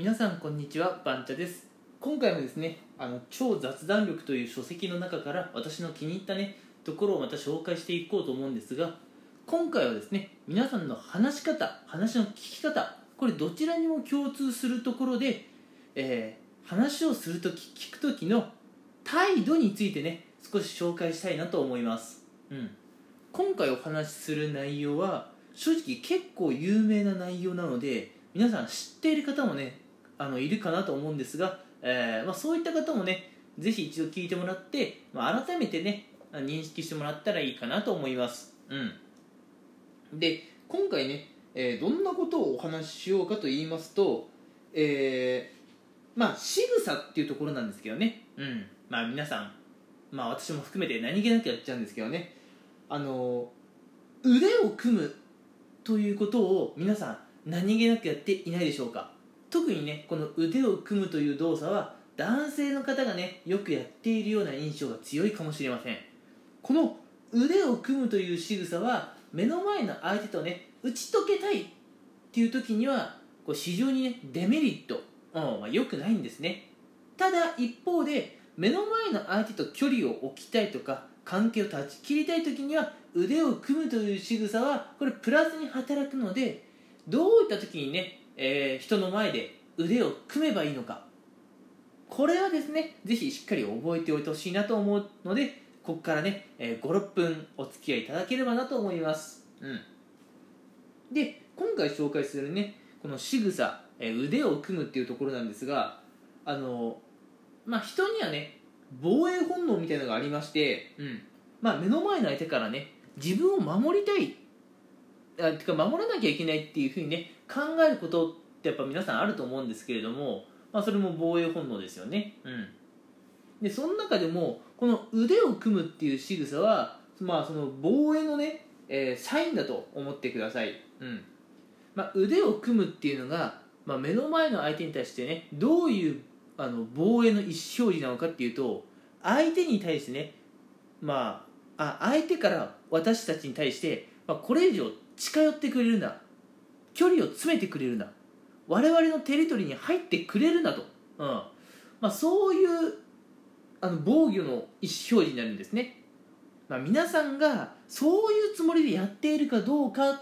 皆さんこんにちはバンチャです。今回もですねあの超雑談力という書籍の中から私の気に入ったねところをまた紹介していこうと思うんですが今回はですね皆さんの話し方話の聞き方これどちらにも共通するところで、えー話をするとき聞くときの態度についてね少し紹介したいなと思います、うん、今回お話しする内容は正直結構有名な内容なので皆さん知っている方もねあのいるかなと思うんですが、えーまあ、そういった方もねぜひ一度聞いてもらって、まあ、改めてね認識してもらったらいいかなと思います、うん、で今回ね、えーどんなことをお話ししようかと言いますと、えーまあ仕草っていうところなんですけどね、うん、まあ皆さん、まあ私も含めて何気なくやっちゃうんですけどね。あの腕を組むということを皆さん何気なくやっていないでしょうか。特にねこの腕を組むという動作は男性の方がねよくやっているような印象が強いかもしれません。この腕を組むという仕草は目の前の相手とね打ち解けたいっていう時にはこう非常にねデメリット、うんまあ、良くないんですね。ただ一方で目の前の相手と距離を置きたいとか関係を断ち切りたい時には腕を組むという仕草はこれプラスに働くのでどういった時にね、えー人の前で腕を組めばいいのか。これはですねぜひしっかり覚えておいてほしいなと思うのでここからね、えー56分お付き合いいただければなと思います、うん、で今回紹介するねこの仕草、えー腕を組むっていうところなんですがあのまあ人にはね防衛本能みたいなのがありまして、うん。まあ、目の前の相手からね自分を守りたいあてか守らなきゃいけないっていうふうにね考えることってやっぱ皆さんあると思うんですけれども、まあ、それも防衛本能ですよね、うん、でその中でもこの腕を組むっていう仕草は、まあ、その防衛のね、えーサインだと思ってください、うん。まあ、腕を組むっていうのが、まあ、目の前の相手に対してねどういうあの防衛の意思表示なのかっていうと相手に対してねまああ相手から私たちに対して、まあ、これ以上近寄ってくれるな距離を詰めてくれるな我々のテリトリーに入ってくれるなと、うん。まあ、そういうあの防御の意思表示になるんですね、まあ、皆さんがそういうつもりでやっているかどうか、うん。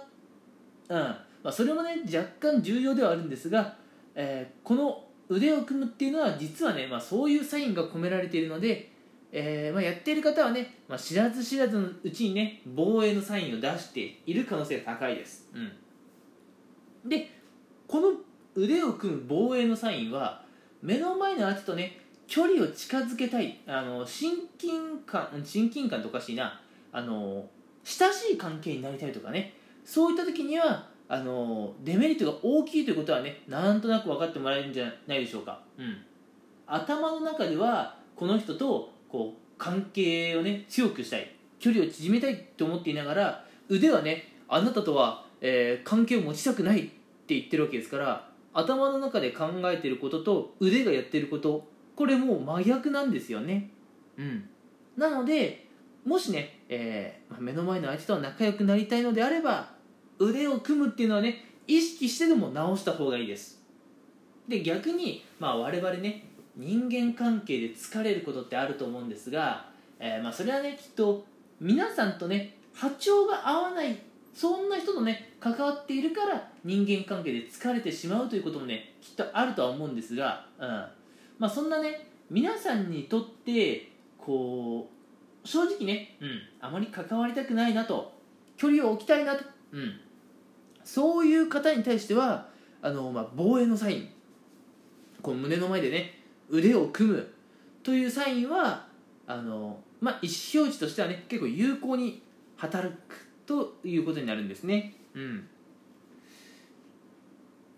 まあ、それもね若干重要ではあるんですが、えーこの腕を組むっていうのは実はね、まあ、そういうサインが込められているので、えーまあ、やっている方はね、まあ、知らず知らずのうちにね防衛のサインを出している可能性が高いです、うん、でこの腕を組む防衛のサインは目の前の相手とね距離を近づけたいあの親近感親近感とおかしいな。あの親しい関係になりたいとかね。そういった時にはあのデメリットが大きいということはねなんとなく分かってもらえるんじゃないでしょうか、うん、頭の中ではこの人とこう関係をね強くしたい。距離を縮めたいと思っていながら腕はねあなたとは、えー関係を持ちたくない。って言ってるわけですから頭の中で考えてることと腕がやってることこれもう真逆なんですよね。うん。なのでもしね、えーまあ目の前の相手とは仲良くなりたいのであれば腕を組むっていうのはね意識してでも直した方がいいです。で逆に、まあ、我々ね人間関係で疲れることってあると思うんですが、えーまあ、それはねきっと皆さんとね波長が合わないそんな人とね関わっているから人間関係で疲れてしまうということもねきっとあるとは思うんですが、うん。まあ、そんなね皆さんにとってこう正直ね、うん、あまり関わりたくないなと距離を置きたいなと、うん、そういう方に対してはあの、まあ、防衛のサインこう胸の前でね腕を組むというサインはあの、まあ、意思表示としてはね結構有効に働くということになるんですね、うん、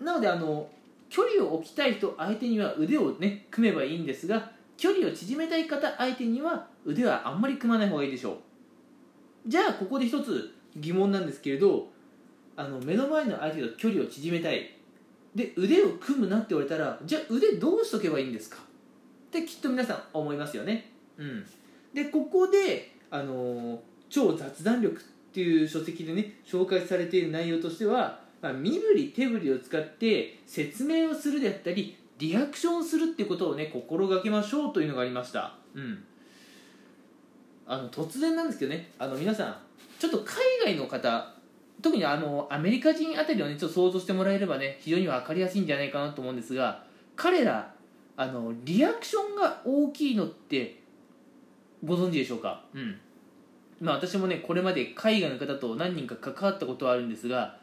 なのであの距離を置きたい人相手には腕をね組めばいいんですが距離を縮めたい方相手には腕はあんまり組まない方がいいでしょう。じゃあここで一つ疑問なんですけれどあの目の前の相手と距離を縮めたい。で腕を組むなって言われたらじゃあ腕どうしとけばいいんですか？ってきっと皆さん思いますよね。うん。でここであのー超雑談力っていう書籍でね紹介されている内容としてはまあ、身振り手振りを使って説明をするであったりリアクションするってことをね心がけましょうというのがありました。うん。あの突然なんですけどねあの皆さんちょっと海外の方特にあのアメリカ人あたりをねちょっと想像してもらえればね非常に分かりやすいんじゃないかなと思うんですが彼らあのリアクションが大きいのってご存知でしょうか？うん。まあ私もねこれまで海外の方と何人か関わったことはあるんですが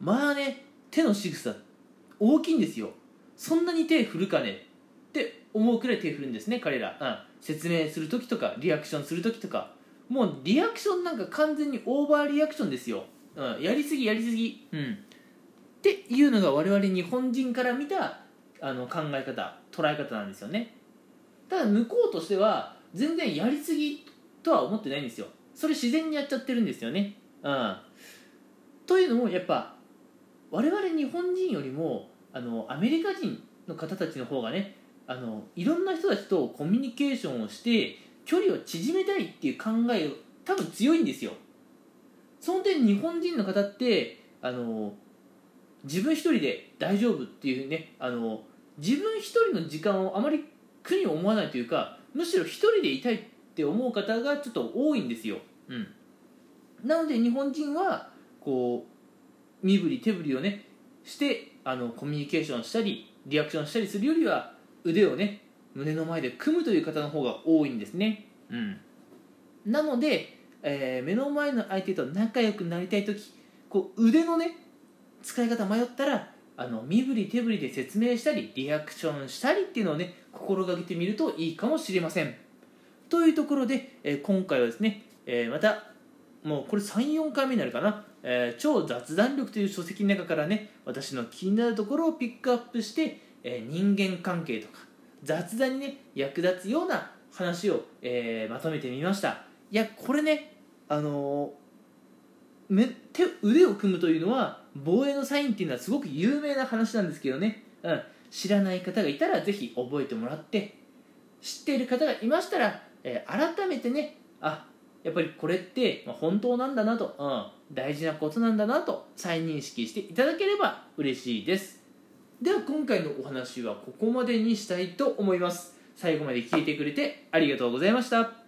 まあね手の仕草大きいんですよ。そんなに手振るかねって思うくらい手振るんですね彼ら、うん、説明する時とかリアクションする時とか。もうリアクションなんか完全にオーバーリアクションですよ、うん、やりすぎやりすぎ。うん。っていうのが我々日本人から見たあの考え方捉え方なんですよね。ただ向こうとしては全然やりすぎとは思ってないんですよ。それ自然にやっちゃってるんですよね。うん。というのもやっぱ我々日本人よりもあのアメリカ人の方たちの方がねあのいろんな人たちとコミュニケーションをして距離を縮めたいっていう考え多分強いんですよ。その点日本人の方ってあの自分一人で大丈夫っていうねあの自分一人の時間をあまり苦に思わないというかむしろ一人でいたいって思う方がちょっと多いんですよ、うん、なので日本人はこう身振り手振りをねしてあのコミュニケーションしたりリアクションしたりするよりは腕をね胸の前で組むという方の方が多いんですね、うん、なので、えー、目の前の相手と仲良くなりたい時こう腕のね使い方迷ったらあの身振り手振りで説明したりリアクションしたりっていうのをね心がけてみるといいかもしれませんというところで、え、今回はですね、え、またもうこれ34回目になるかな、え、超雑談力という書籍の中からね私の気になるところをピックアップして、え人間関係とか雑談にね役立つような話を、えまとめてみました。いやこれねあのめ手腕を組むというのは防衛のサインっていうのはすごく有名な話なんですけどね、うん、知らない方がいたらぜひ覚えてもらって知っている方がいましたら、えー、改めてねあやっぱりこれって本当なんだなと、うん、大事なことなんだなと再認識していただければ嬉しいです。では今回のお話はここまでにしたいと思います。最後まで聞いてくれてありがとうございました。